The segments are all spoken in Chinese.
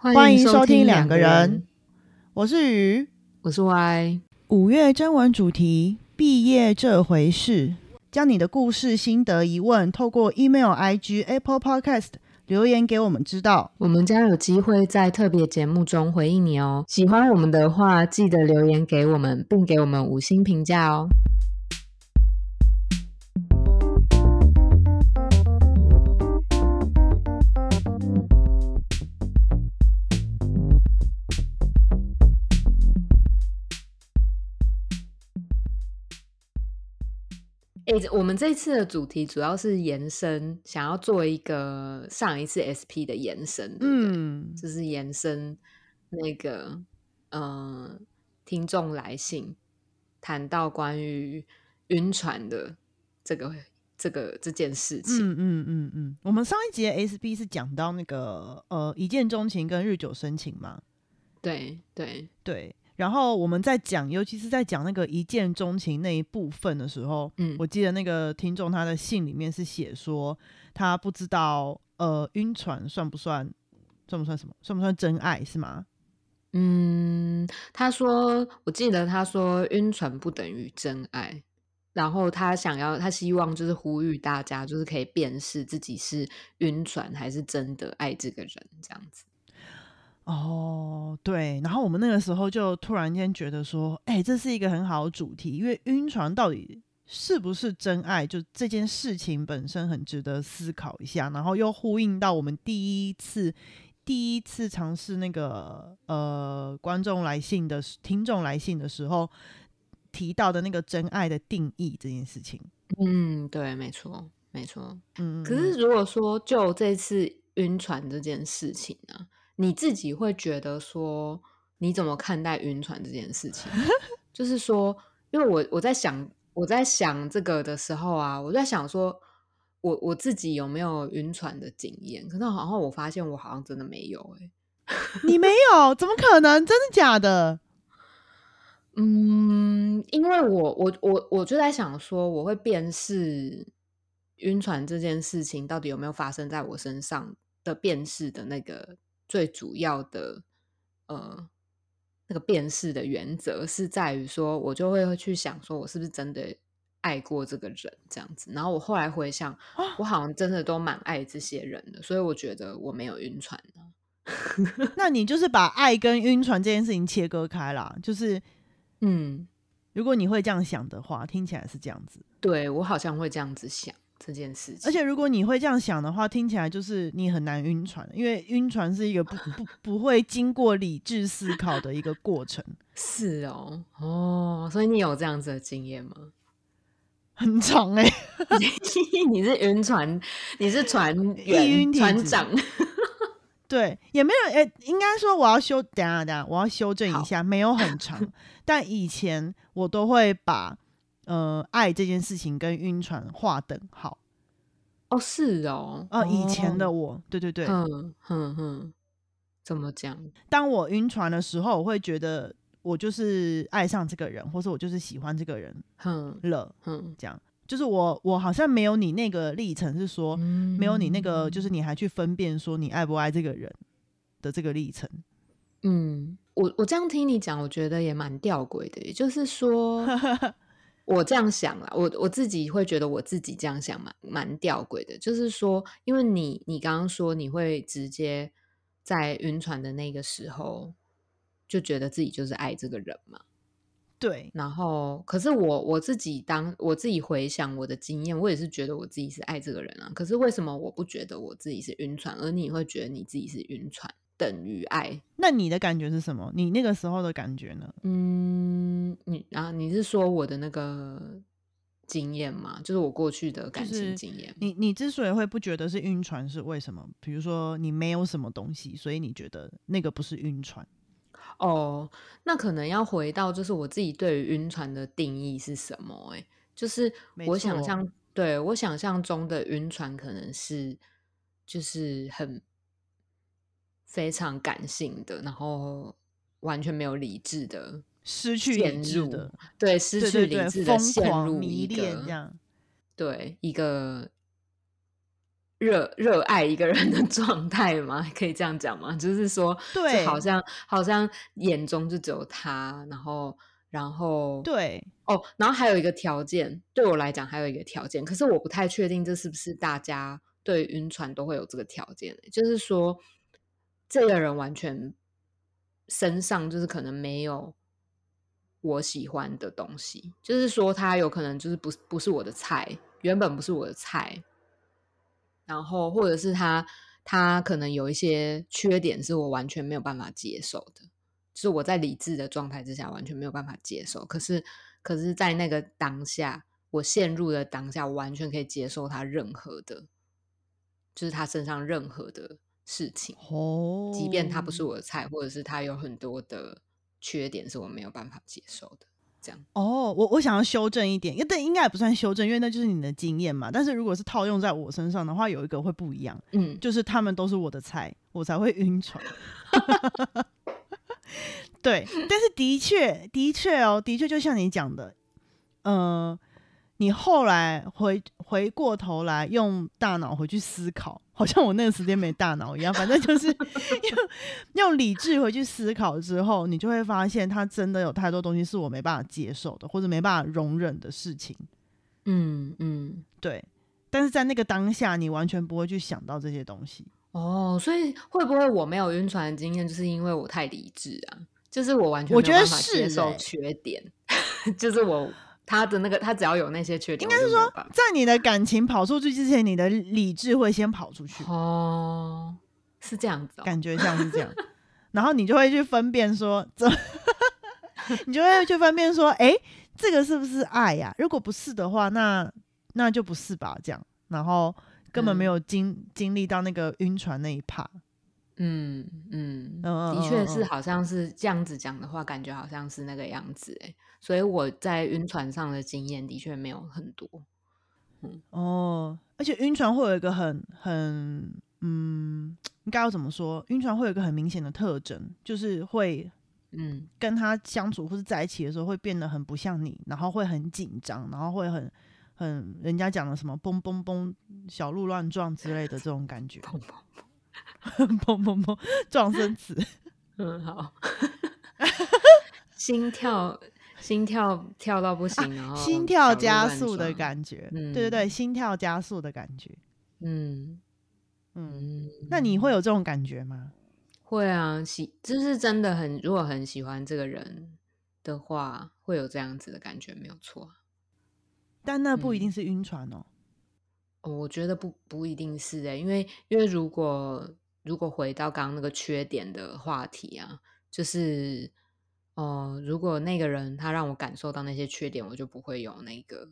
欢迎收听两两个人，我是鱼。我是 Y。五月征文主题：毕业这回事。将你的故事、心得、疑问，透过 email、IG、Apple Podcast 留言给我们知道。我们将有机会在特别节目中回应你哦。喜欢我们的话，记得留言给我们，并给我们五星评价哦。哎、我们这次的主题主要是延伸，想要做一个上一次 SP 的延伸，对不对？嗯，就是延伸那个呃听众来信，谈到关于晕船的这个这个这件事情。嗯嗯嗯嗯。我们上一集的 SP 是讲到那个呃一见钟情跟日久生情嘛？对对，对。然后我们在讲，尤其是在讲那个一见钟情那一部分的时候，嗯我记得那个听众他的信里面是写说，他不知道呃晕船算不算算不算什么，算不算真爱是吗？嗯，他说，我记得他说晕船不等于真爱。然后他想要，他希望就是呼吁大家，就是可以辨识自己是晕船还是真的爱这个人，这样子。哦，对，然后我们那个时候就突然间觉得说，哎、这是一个很好的主题，因为晕船到底是不是真爱，就这件事情本身很值得思考一下，然后又呼应到我们第一次第一次尝试那个呃观众来信的时听众来信的时候提到的那个真爱的定义这件事情。嗯，对，没错，没错。嗯，可是如果说就这次晕船这件事情呢、你自己会觉得说你怎么看待晕船这件事情？就是说，因为我我在想我在想这个的时候啊，我在想说我我自己有没有晕船的经验？可是好像我发现我好像真的没有哎、你没有，怎么可能？真的假的？嗯，因为我我我我就在想说，我会辨识晕船这件事情到底有没有发生在我身上的辨识的那个最主要的呃那个辨识的原则是在于说，我就会去想说我是不是真的爱过这个人这样子。然后我后来回想，我好像真的都蛮爱这些人的，所以我觉得我没有晕船啊呢、那你就是把爱跟晕船这件事情切割开啦，就是嗯，如果你会这样想的话，听起来是这样子。对我好像会这样子想这件事情，而且如果你会这样想的话，听起来就是你很难晕船，因为晕船是一个不不不会经过理智思考的一个过程，是哦，哦，所以你有这样子的经验吗？很长哎、你是晕船，你是船易晕员、船长，对，也没有哎、应该说我要修，等一下等下，我要修正一下，没有很长，但以前我都会把呃爱这件事情跟晕船划等号。哦，是哦，呃，以前的哦，我，对对对，嗯哼哼，怎么讲？当我晕船的时候，我会觉得我就是爱上这个人，或者我就是喜欢这个人哼了。哼，这样，就是我我好像没有你那个历程，是说、没有你那个，就是你还去分辨说你爱不爱这个人的这个历程。嗯，我我这样听你讲，我觉得也蛮吊诡的，也就是说，我这样想啦，我我自己会觉得我自己这样想蛮蛮吊诡的，就是说，因为你你刚刚说你会直接在晕船的那个时候就觉得自己就是爱这个人嘛，对，然后可是我我自己当我自己回想我的经验，我也是觉得我自己是爱这个人啊，可是为什么我不觉得我自己是晕船，而你会觉得你自己是晕船等于爱？那你的感觉是什么？你那个时候的感觉呢？嗯，你啊，你是说我的那个经验吗？就是我过去的感情经验。你你之所以会不觉得是晕船，是为什么？比如说你没有什么东西，所以你觉得那个不是晕船。哦，那可能要回到就是我自己对于晕船的定义是什么、欸？就是我想象，对我想象中的晕船可能是就是很非常感性的，然后完全没有理智的失去陷理智入的，对，失去理智的疯陷入狂迷一恋个这样。对一个热热爱一个人的 状态吗？可以这样讲吗？就是说，对，好像好像眼中就只有他，然后然后对哦，然后还有一个条件，对我来讲还有一个条件，可是我不太确定这是不是大家对晕船都会有这个条件，就是说这个人完全身上就是可能没有我喜欢的东西，就是说他有可能就是不不是我的菜，原本不是我的菜。然后，或者是他，他可能有一些缺点是我完全没有办法接受的，就是我在理智的状态之下完全没有办法接受。可是，可是在那个当下，我陷入的当下，我完全可以接受他任何的，就是他身上任何的事情哦，即便他不是我的菜，或者是他有很多的缺点是我没有办法接受的。这样哦，我我想要修正一点，因为应该也不算修正，因为那就是你的经验嘛。但是如果是套用在我身上的话，有一个会不一样，嗯，就是他们都是我的菜，我才会晕船。对，但是的确，的确哦，的确就像你讲的，呃。你后来回回过头来用大脑回去思考，好像我那个时间没大脑一样。反正就是 用用理智回去思考之后，你就会发现，他真的有太多东西是我没办法接受的，或者没办法容忍的事情。嗯嗯，对。但是在那个当下，你完全不会去想到这些东西。哦，所以会不会我没有晕船的经验，就是因为我太理智啊？就是我完全我觉得是接受缺点，就是我。他的那个，他只要有那些缺点，应该是说，在你的感情跑出去之前，你的理智会先跑出去。哦，是这样子，感觉像是这样。然后你就会去分辨说，这 你就会去分辨说，哎，这个是不是爱呀？如果不是的话，那那就不是吧。这样，然后根本没有经经历到那个晕船那一趴。嗯嗯，的确是，好像是这样子讲的话，感觉好像是那个样子哎。所以我在晕船上的经验的确没有很多，嗯哦，而且晕船会有一个很很嗯，应该要怎么说？晕船会有一个很明显的特征，就是会嗯，跟他相处或是在一起的时候会变得很不像你，然后会很紧张，然后会很很人家讲的什么嘣嘣嘣小鹿乱撞之类的这种感觉，嘣嘣嘣 嘣嘣嘣撞声词，嗯好，心跳。心跳跳到不行，然后心跳加速的感觉，对对对，心跳加速的感觉，嗯嗯，那你会有这种感觉吗？会啊，喜就是真的很，如果很喜欢这个人的话，会有这样子的感觉，没有错。但那不一定是晕船哦。哦，我觉得不不一定是哎，因为因为如果如果回到刚刚那个缺点的话题啊，就是。哦，如果那个人他让我感受到那些缺点，我就不会有那个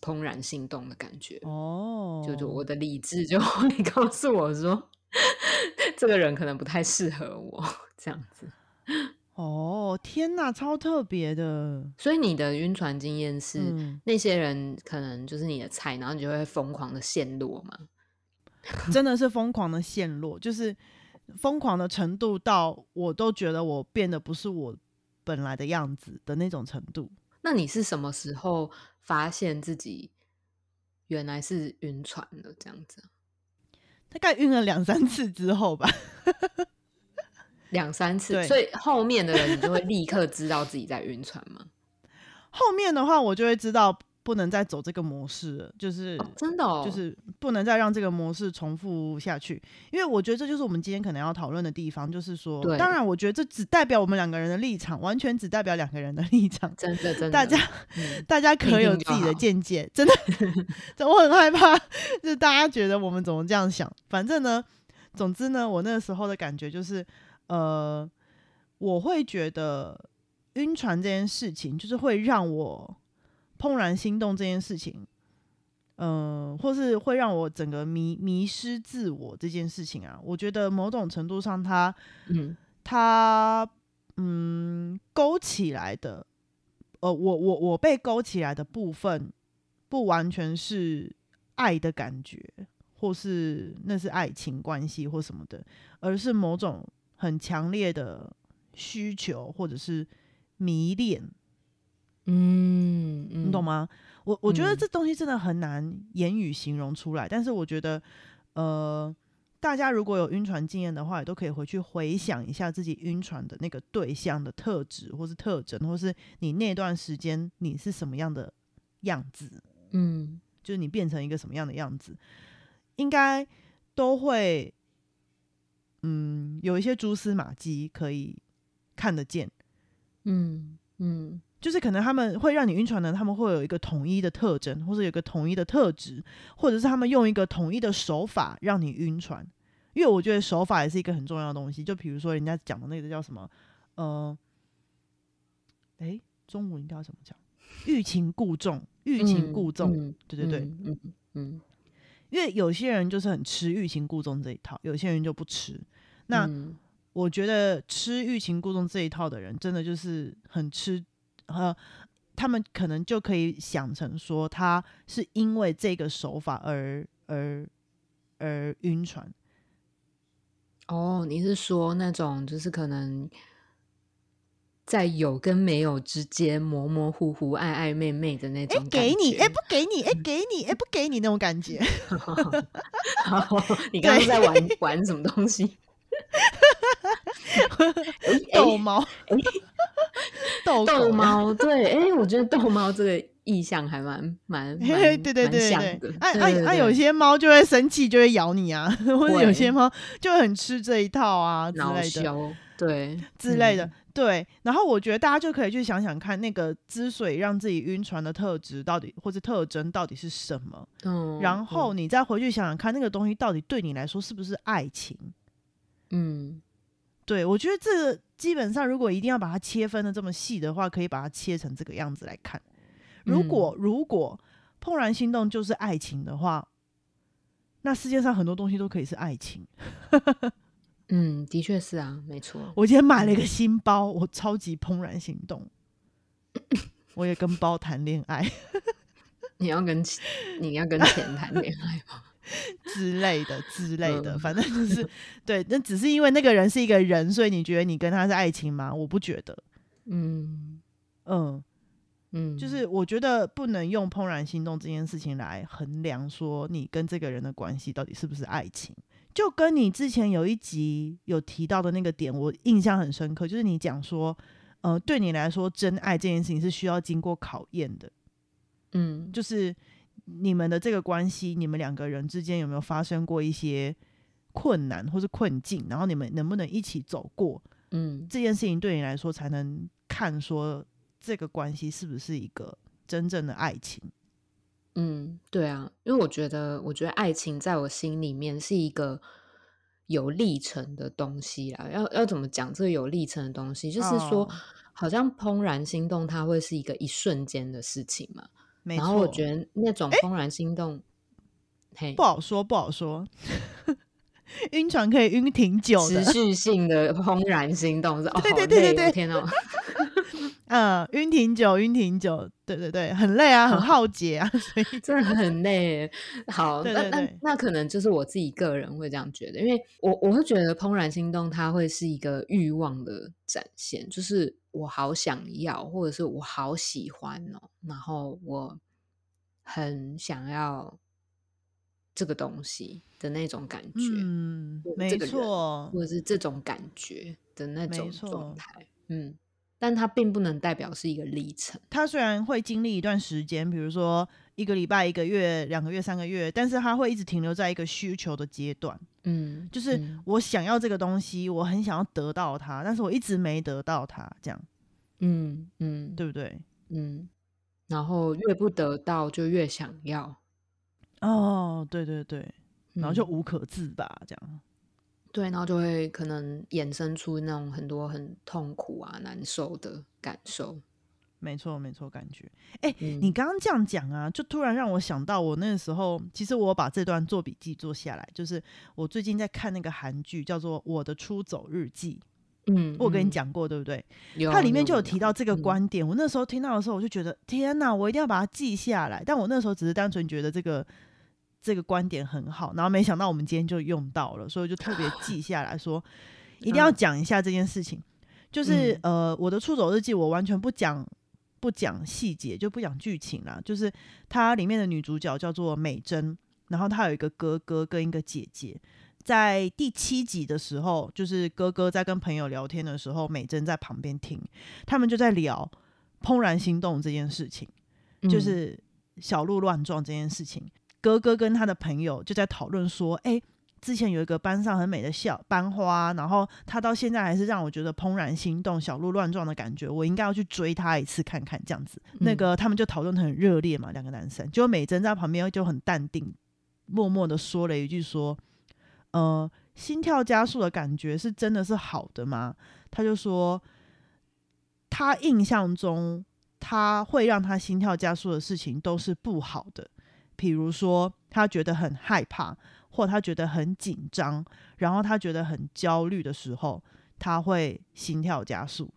怦然心动的感觉。哦，就就我的理智就 会告诉我说，这个人可能不太适合我这样子。哦，天哪，超特别的！所以你的晕船经验是那些人可能就是你的菜，然后你就会疯狂的陷落吗？真的是疯狂的陷落，就是。疯狂的程度到我都觉得我变得不是我本来的样子的那种程度。那你是什么时候发现自己原来是晕船的这样子？大概晕了两三次之后吧。两三次，所以后面的人你就会立刻知道自己在晕船吗？后面的话，我就会知道。不能再走这个模式了，就是真的，就是不能再让这个模式重复下去。因为我觉得这就是我们今天可能要讨论的地方，就是说，当然，我觉得这只代表我们两个人的立场，完全只代表两个人的立场。真的，真的，大家大家可有自己的见解。真的，我很害怕，就是大家觉得我们怎么这样想。反正呢，总之呢，我那个时候的感觉就是，呃，我会觉得晕船这件事情，就是会让我。怦然心动这件事情，嗯，或是会让我整个迷迷失自我这件事情啊，我觉得某种程度上，它，嗯，它，嗯，勾起来的，呃，我我我被勾起来的部分，不完全是爱的感觉，或是那是爱情关系或什么的，而是某种很强烈的需求，或者是迷恋。嗯，你懂吗？我我觉得嗯这东西真的很难言语形容出来，但是我觉得，呃，大家如果有晕船经验的话，也都可以回去回想一下自己晕船的那个对象的特质，或是特征，或是你那段时间你是什么样的样子，嗯就是你变成一个什么样的样子，应该都会，嗯，有一些蛛丝马迹可以看得见。嗯嗯就是可能他们会让你晕船的，他们会有一个统一的特征，或者有一个统一的特质，或者是他们用一个统一的手法让你晕船。因为我觉得手法也是一个很重要的东西。就比如说人家讲的那个叫什么，呃，诶，中文应该要怎么讲？欲擒故纵，欲擒故纵。嗯对对对，嗯嗯嗯，因为有些人就是很吃欲擒故纵这一套，有些人就不吃。那、嗯我觉得吃欲擒故纵这一套的人，真的就是很吃，呃，他们可能就可以想成说，他是因为这个手法而而而晕船。哦，你是说那种就是可能在有跟没有之间模模糊糊、暧暧昧昧的那哎、种给你，哎、哎，不给你，哎、给你，哎、不给你那种感觉。你刚刚在玩玩什么东西？哎逗猫，逗逗猫，对，哎，我觉得逗猫这个意象还蛮蛮蛮对对对对的，啊对对啊啊！有些猫就会生气，就会咬你啊，或者有些猫就会很吃这一套啊之类的。对之类的，嗯对。然后我觉得大家就可以去想想看，那个之所以让自己晕船的特质到底或者特征到底是什么，嗯，然后你再回去想想看，那个东西到底对你来说是不是爱情？嗯对我觉得这个基本上，如果一定要把它切分的这么细的话，可以把它切成这个样子来看。如果、如果怦然心动就是爱情的话，那世界上很多东西都可以是爱情。嗯，的确是啊，没错，我今天买了一个新包，我超级怦然心动。我也跟包谈恋爱 你要跟你要跟钱谈恋爱吗？之类的之类的，嗯反正就是 对。那只是因为那个人是一个人，所以你觉得你跟他是爱情吗？我不觉得。嗯嗯，嗯，就是我觉得不能用怦然心动这件事情来衡量说你跟这个人的关系到底是不是爱情。就跟你之前有一集有提到的那个点，我印象很深刻，就是你讲说，呃，对你来说，真爱这件事情是需要经过考验的。嗯就是你们的这个关系，你们两个人之间有没有发生过一些困难或是困境，然后你们能不能一起走过嗯这件事情，对你来说才能看说这个关系是不是一个真正的爱情。嗯，对啊，因为我觉得，我觉得爱情在我心里面是一个有历程的东西啦。要要怎么讲这个有历程的东西？就是说，哦好像怦然心动，它会是一个一瞬间的事情嘛。没然后我，觉得那种怦然心动，嘿不，好说，不好说。晕船可以晕挺久的持，续性的怦然心动是哦，对对对对对我天哪！嗯，晕挺久，晕挺久，对对对，很累啊，很耗竭啊，所以真的很累。好，那那那可能就是我自己个人会这样觉得，因为我我会觉得怦然心动，它会是一个欲望的展现，就是我好想要，或者是我好喜欢哦，然后我很想要这个东西的那种感觉，嗯，没错，或者是这种感觉的那种状态，嗯，但它并不能代表是一个历程，它虽然会经历一段时间，比如说一个礼拜、一个月、两个月、三个月，但是它会一直停留在一个需求的阶段，嗯，就是嗯。我想要这个东西，我很想要得到它，但是我一直没得到它，这样。嗯嗯，对不对？嗯，然后越不得到就越想要，哦，对对对，然后就嗯。无可自拔，这样。对，然后就会可能衍生出那种很多很痛苦啊、难受的感受。没错，没错，感觉。哎、嗯你刚刚这样讲啊，就突然让我想到，我那个时候其实我把这段做笔记做下来，就是我最近在看那个韩剧，叫做《我的出走日记》，嗯，我跟你嗯，讲过，对不对？它里面就有提到这个嗯观点。我那时候听到的时候，我就觉得天哪，我一定要把它记下来。但我那时候只是单纯觉得这个这个观点很好，然后没想到我们今天就用到了，所以就特别记 下来说，一定要嗯讲一下这件事情。就是、呃，我的出走日记，我完全不讲不讲细节，就不讲剧情啦。就是它里面的女主角叫做美珍，然后她有一个哥哥跟一个姐姐。在第七集的时候，就是哥哥在跟朋友聊天的时候，美珍在旁边听，他们就在聊《怦然心动》这件事情，就是小鹿乱撞这件事情。哥哥跟他的朋友就在讨论说：“哎。”之前有一个班上很美的校班花，然后她到现在还是让我觉得怦然心动、小鹿乱撞的感觉。我应该要去追她一次看看，这样子。那个他们就讨论很热烈嘛，两个男生。结果美珍在旁边就很淡定，默默的说了一句：“说，呃，心跳加速的感觉是真的是好的吗？”他就说，他印象中他会让他心跳加速的事情都是不好的，比如说他觉得很害怕。或他觉得很紧张，然后他觉得很焦虑的时候，他会心跳加速。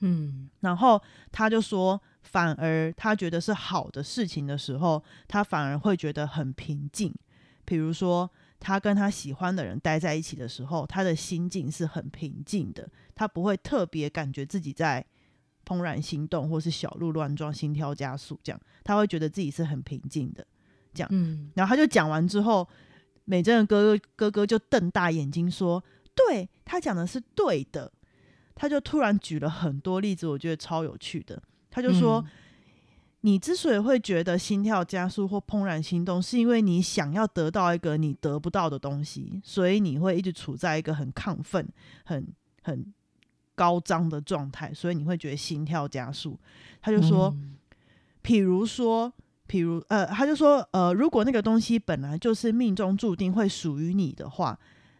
嗯，然后他就说，反而他觉得是好的事情的时候，他反而会觉得很平静。比如说，他跟他喜欢的人待在一起的时候，他的心境是很平静的，他不会特别感觉自己在怦然心动，或是小鹿乱撞、心跳加速这样，他会觉得自己是很平静的。这样，嗯，然后他就讲完之后。美珍的哥哥哥哥就瞪大眼睛说：“对他讲的是对的。”他就突然举了很多例子，我觉得超有趣的。他就说：“你之所以会觉得心跳加速或怦然心动，是因为你想要得到一个你得不到的东西，所以你会一直处在一个很亢奋、很很高涨的状态，所以你会觉得心跳加速。”他就说：“譬如说。”譬如，呃，他就说，呃，如果那个东西本来就是命中注定会属于你的话，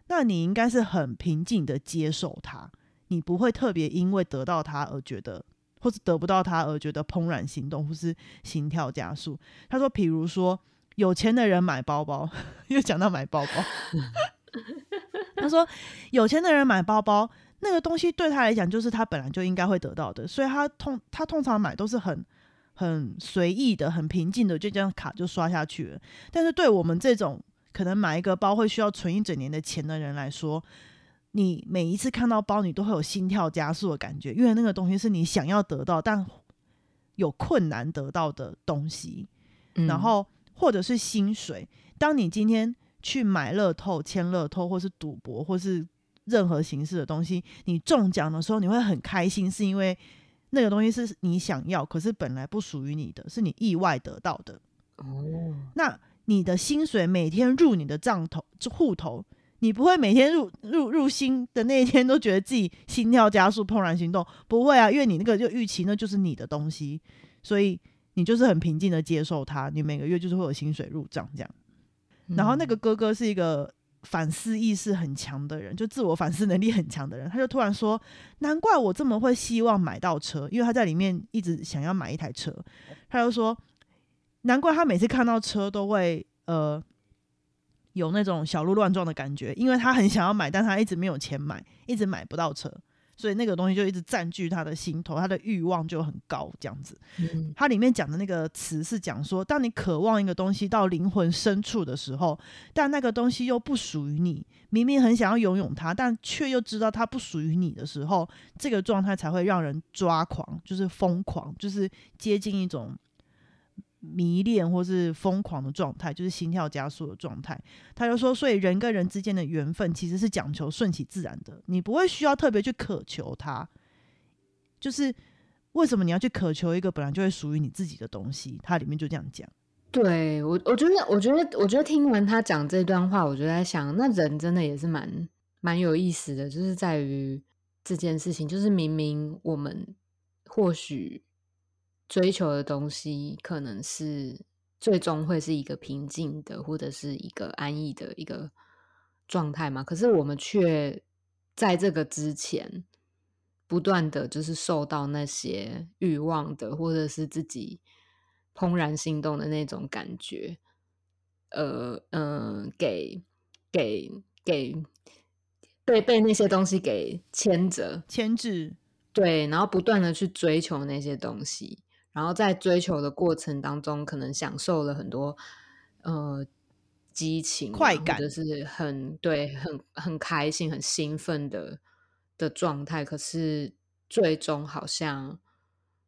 那你应该是很平静的接受它，你不会特别因为得到它而觉得，或是得不到它而觉得怦然心动或是心跳加速。他说，譬如说，有钱的人买包包，又讲到买包包，他说，有钱的人买包包，那个东西对他来讲就是他本来就应该会得到的，所以他通他通常买都是很。很随意的、很平静的，就这样卡就刷下去了。但是对我们这种可能买一个包会需要存一整年的钱的人来说，你每一次看到包，你都会有心跳加速的感觉，因为那个东西是你想要得到但有困难得到的东西。然后或者是薪水，当你今天去买乐透、签乐透，或是赌博，或是任何形式的东西，你中奖的时候，你会很开心，是因为。那个东西是你想要，可是本来不属于你的，是你意外得到的。哦，那你的薪水每天入你的账头、户头，你不会每天入入入薪的那一天都觉得自己心跳加速、怦然心动，不会啊，因为你那个就预期那就是你的东西，所以你就是很平静的接受它。你每个月就是会有薪水入账这样。然后那个哥哥是一个。反思意识很强的人，就自我反思能力很强的人，他就突然说：“难怪我这么会希望买到车，因为他在里面一直想要买一台车。”他就说：“难怪他每次看到车都会呃有那种小鹿乱撞的感觉，因为他很想要买，但他一直没有钱买，一直买不到车。”所以那个东西就一直占据他的心头，他的欲望就很高，这样子。它里面讲的那个词是讲说，当你渴望一个东西到灵魂深处的时候，但那个东西又不属于你，明明很想要拥有它，但却又知道它不属于你的时候，这个状态才会让人抓狂，就是疯狂，就是接近一种。迷恋或是疯狂的状态，就是心跳加速的状态。他就说，所以人跟人之间的缘分其实是讲求顺其自然的，你不会需要特别去渴求它。就是为什么你要去渴求一个本来就会属于你自己的东西？它里面就这样讲。对我，我觉得，我觉得，我觉得听完他讲这段话，我就在想，那人真的也是蛮蛮有意思的，就是在于这件事情，就是明明我们或许。追求的东西可能是最终会是一个平静的，或者是一个安逸的一个状态嘛？可是我们却在这个之前不断的就是受到那些欲望的，或者是自己怦然心动的那种感觉，呃嗯，给给给被被那些东西给牵着牵制，对，然后不断的去追求那些东西。然后在追求的过程当中，可能享受了很多呃激情、快感，就是很对、很很开心、很兴奋的的状态。可是最终好像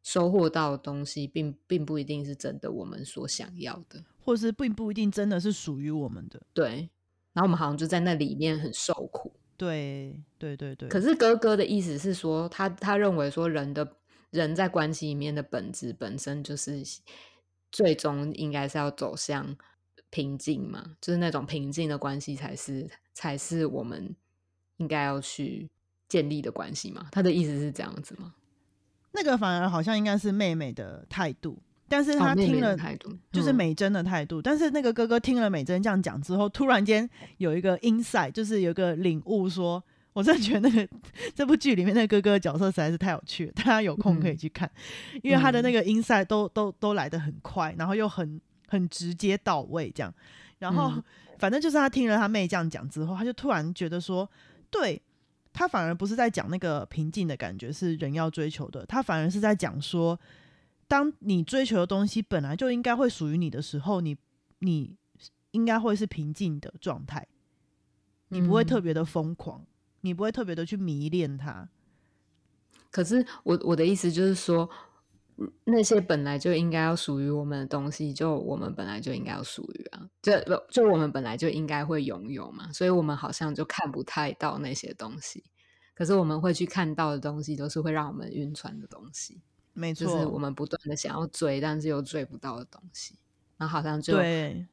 收获到的东西，并并不一定是真的我们所想要的，或是并不一定真的是属于我们的。对。然后我们好像就在那里面很受苦。对对对对。可是哥哥的意思是说，他他认为说人的人在关系里面的本质本身就是最终应该是要走向平静嘛，就是那种平静的关系才是才是我们应该要去建立的关系嘛。他的意思是这样子吗？那个反而好像应该是妹妹的态度，但是他听了态度就是美珍的态度，但是那个哥哥听了美珍这样讲之后，突然间有一个 insight，就是有一个领悟，说我真的觉得那个这部剧里面那个哥哥的角色实在是太有趣了，大家有空可以去看，因为他的那个 insight 都都都来得很快，然后又很很直接到位这样，然后 反正就是他听了他妹这样讲之后，他就突然觉得说，对。他反而不是在讲那个平静的感觉是人要追求的，他反而是在讲说，当你追求的东西本来就应该会属于你的时候，你你应该会是平静的状态，你不会特别的疯狂，你不会特别的去迷恋它。可是我我的意思就是说。那些本来就应该要属于我们的东西，就我们本来就应该要属于啊，就就我们本来就应该会拥有嘛，所以我们好像就看不太到那些东西，可是我们会去看到的东西，都是会让我们晕船的东西，没错，就是我们不断的想要追，但是又追不到的东西，然后好像就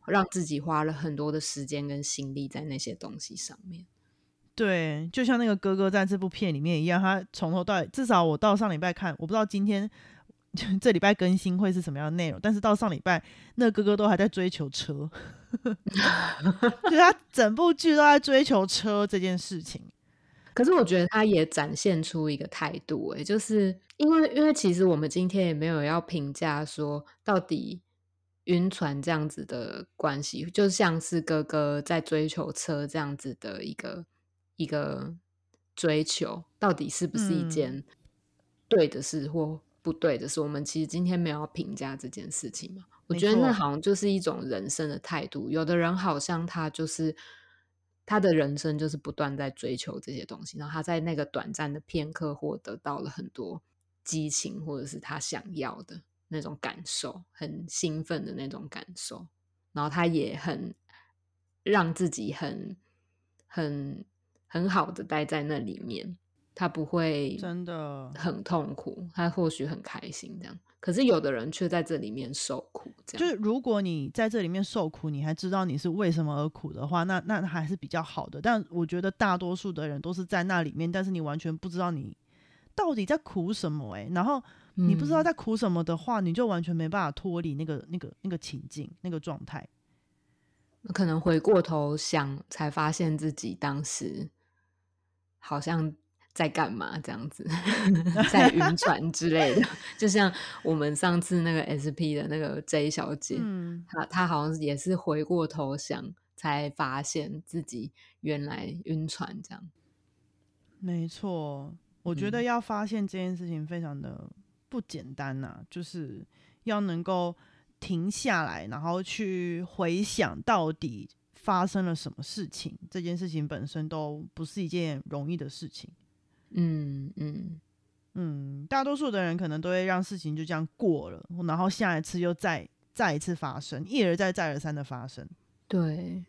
让自己花了很多的时间跟心力在那些东西上面。对，就像那个哥哥在这部片里面一样，他从头到尾，至少我到上礼拜看，我不知道今天。这礼拜更新会是什么样的内容？但是到上礼拜，那哥哥都还在追求车，就他整部剧都在追求车这件事情。可是我觉得他也展现出一个态度，哎，就是因为因为其实我们今天也没有要评价说到底晕船这样子的关系，就像是哥哥在追求车这样子的一个一个追求，到底是不是一件对的事或？不对的事，我们其实今天没有评价这件事情嘛？我觉得那好像就是一种人生的态度。有的人好像他就是他的人生就是不断在追求这些东西，然后他在那个短暂的片刻获得到了很多激情，或者是他想要的那种感受，很兴奋的那种感受，然后他也很让自己很很很好的待在那里面。他不会真的很痛苦，他或许很开心这样。可是有的人却在这里面受苦，这样。就是如果你在这里面受苦，你还知道你是为什么而苦的话，那那还是比较好的。但我觉得大多数的人都是在那里面，但是你完全不知道你到底在苦什么。哎，然后你不知道在苦什么的话，你就完全没办法脱离那个那个那个情境那个状态。可能回过头想，才发现自己当时好像。在干嘛？这样子，在晕船之类的，就像我们上次那个 SP 的那个 J 小姐，嗯，她她好像也是回过头想，才发现自己原来晕船这样。没错，我觉得要发现这件事情非常的不简单呐，就是要能够停下来，然后去回想到底发生了什么事情，这件事情本身都不是一件容易的事情。嗯嗯嗯，大多数的人可能都会让事情就这样过了，然后下一次又再再一次发生，一而再再而三的发生。对，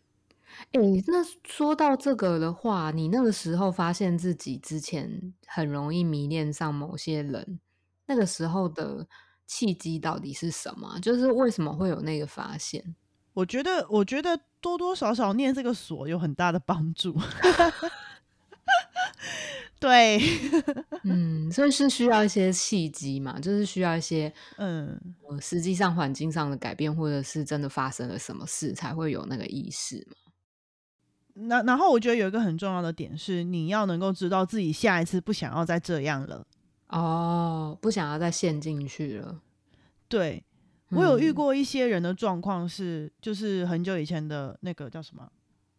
哎，那说到这个的话，你那个时候发现自己之前很容易迷恋上某些人，那个时候的契机到底是什么？就是为什么会有那个发现？我觉得，我觉得多多少少念这个锁有很大的帮助。对，嗯，所以是需要一些契机嘛，就是需要一些，嗯，实际上环境上的改变，或者是真的发生了什么事，才会有那个意识嘛。那然后我觉得有一个很重要的点是，你要能够知道自己下一次不想要再这样了。哦，不想要再陷进去了。对我有遇过一些人的状况是，就是很久以前的那个叫什么？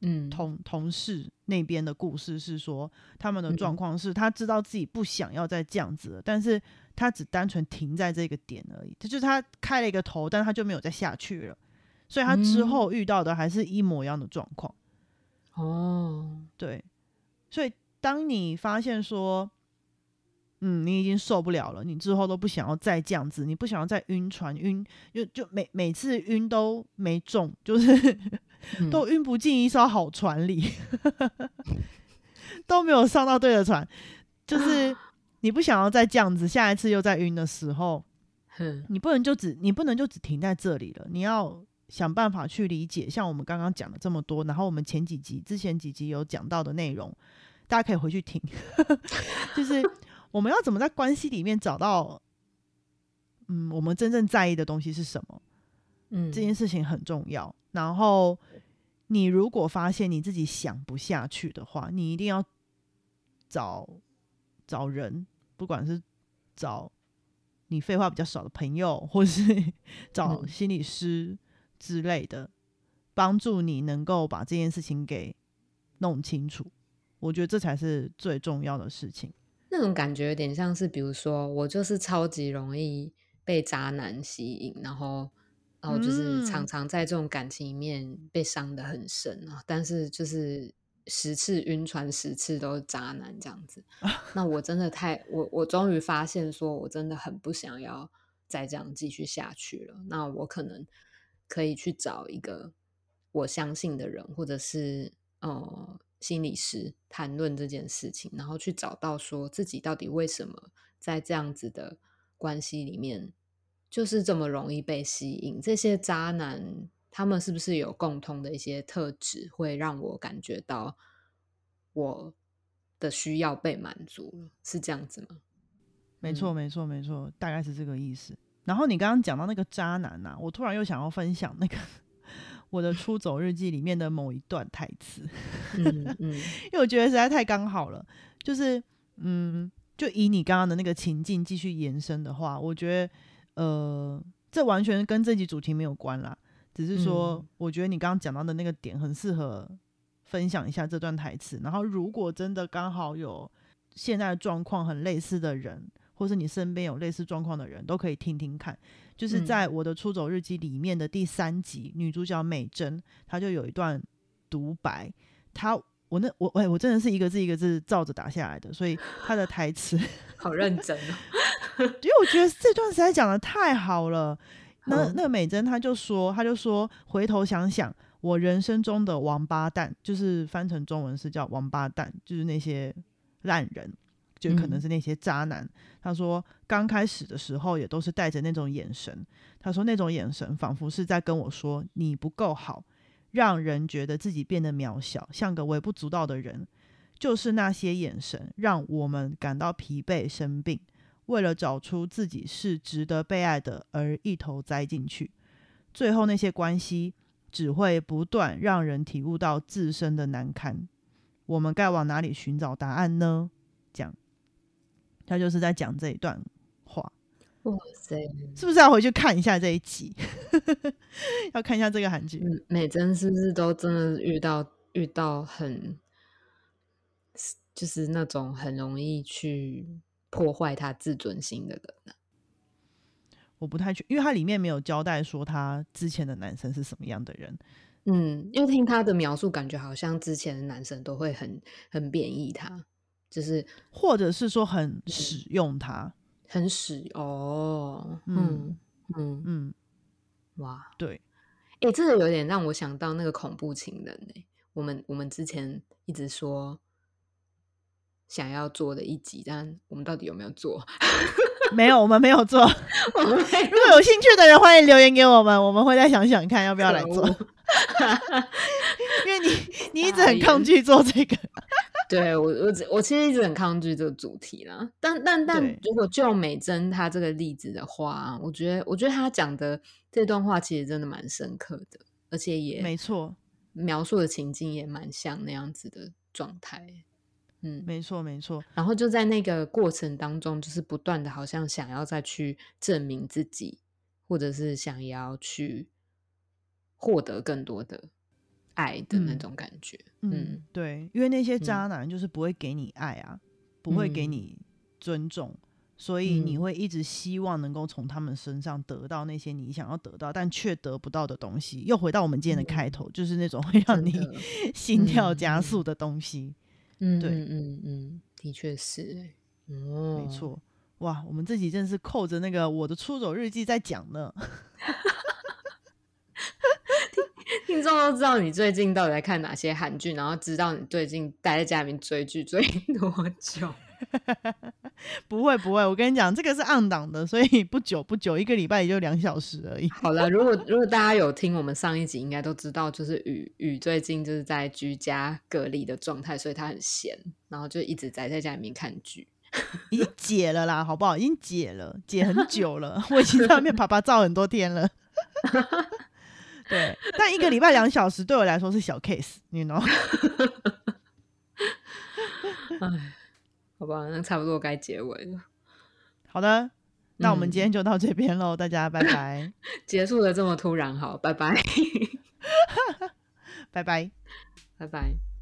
嗯，同同事那边的故事是说，他们的状况是他知道自己不想要再这样子了，但是他只单纯停在这个点而已，他就是他开了一个头，但他就没有再下去了，所以他之后遇到的还是一模一样的状况。哦，对，所以当你发现说，嗯，你已经受不了了，你之后都不想要再这样子，你不想要再晕船晕，就就每每次晕都没中，就是 都晕不进一艘好船里，都没有上到对的船，就是你不想要再这样子，下一次又在晕的时候，你不能就只你不能就只停在这里了，你要。想办法去理解，像我们刚刚讲了这么多，然后我们前几集、之前几集有讲到的内容，大家可以回去听。就是我们要怎么在关系里面找到，嗯，我们真正在意的东西是什么？嗯，这件事情很重要。然后你如果发现你自己想不下去的话，你一定要找找人，不管是找你废话比较少的朋友，或是 找心理师。之类的，帮助你能够把这件事情给弄清楚，我觉得这才是最重要的事情。那种感觉有点像是，比如说我就是超级容易被渣男吸引，然后，然后就是常常在这种感情里面被伤的很深啊。但是就是十次晕船十次都是渣男这样子。那我真的太我我终于发现，说我真的很不想要再这样继续下去了。那我可能。可以去找一个我相信的人，或者是呃心理师谈论这件事情，然后去找到说自己到底为什么在这样子的关系里面就是这么容易被吸引。这些渣男他们是不是有共通的一些特质，会让我感觉到我的需要被满足了？是这样子吗？没错，没错，没错，大概是这个意思。然后你刚刚讲到那个渣男呐，我突然又想要分享那个我的出走日记里面的某一段台词，嗯嗯，因为我觉得实在太刚好了，就是嗯，就以你刚刚的那个情境继续延伸的话，我觉得呃，这完全跟这集主题没有关啦，只是说我觉得你刚刚讲到的那个点很适合分享一下这段台词。然后如果真的刚好有现在的状况很类似的人。或是你身边有类似状况的人都可以听听看，就是在我的出走日记里面的第三集，女主角美珍，她就有一段独白，她我那我哎，我真的是一个字一个字照着打下来的，所以她的台词 好认真哦，因为我觉得这段实在讲的太好了。那那美珍她就说，她就说，回头想想，我人生中的王八蛋，就是翻成中文是叫王八蛋，就是那些烂人。就可能是那些渣男。他说，刚开始的时候也都是带着那种眼神。他说，那种眼神仿佛是在跟我说你不够好，让人觉得自己变得渺小，像个微不足道的人。就是那些眼神，让我们感到疲惫、生病。为了找出自己是值得被爱的，而一头栽进去。最后那些关系只会不断让人体悟到自身的难堪。我们该往哪里寻找答案呢？讲。他就是在讲这一段话，哇塞，是不是要回去看一下这一集？要看一下这个韩剧。美珍是不是都真的遇到遇到很，就是那种很容易去破坏他自尊心的人呢？我不太确，因为他里面没有交代说他之前的男生是什么样的人。嗯，因为听他的描述，感觉好像之前的男生都会很很贬义他。就是，或者是说很使用它，很使哦，嗯嗯嗯，哇，对，哎，这个有点让我想到那个恐怖情人呢。我们我们之前一直说想要做的一集，但我们到底有没有做？没有，我们没有做。如果有兴趣的人，欢迎留言给我们，我们会再想想看要不要来做。因为你你一直很抗拒做这个。对我我我其实一直很抗拒这个主题啦，但但但如果就美珍她这个例子的话，我觉得我觉得她讲的这段话其实真的蛮深刻的，而且也没错，描述的情境也蛮像那样子的状态。嗯，没错没错。然后就在那个过程当中，就是不断的好像想要再去证明自己，或者是想要去获得更多的。爱的那种感觉，嗯，对，因为那些渣男就是不会给你爱啊，不会给你尊重，所以你会一直希望能够从他们身上得到那些你想要得到但却得不到的东西。又回到我们今天的开头，就是那种会让你 心跳加速的东西。嗯，对，嗯嗯，的确是。哦，没，错，哇，我们自己真是扣着那个我的出走日记在讲呢。听众都知道你最近到底在看哪些韩剧，然后知道你最近待在家里面追剧追多久。不会不会，我跟你讲，这个是暗档的，所以不久不久，一个礼拜也就两小时而已。好了，如果如果大家有听我们上一集，应该都知道，就是雨雨最近就是在居家隔离的状态，所以他很闲，然后就一直宅在家里面看剧。已经解了啦，好不好？已经解了，解很久了，我已经在外面 爬爬照很多天了。对，但一个礼拜两小时对我来说是小 case，you know？哎，好吧，那差不多该结尾了。好的，那我们嗯今天就到这边喽，大家拜拜，结束的这么突然，好，拜拜，拜拜。拜拜。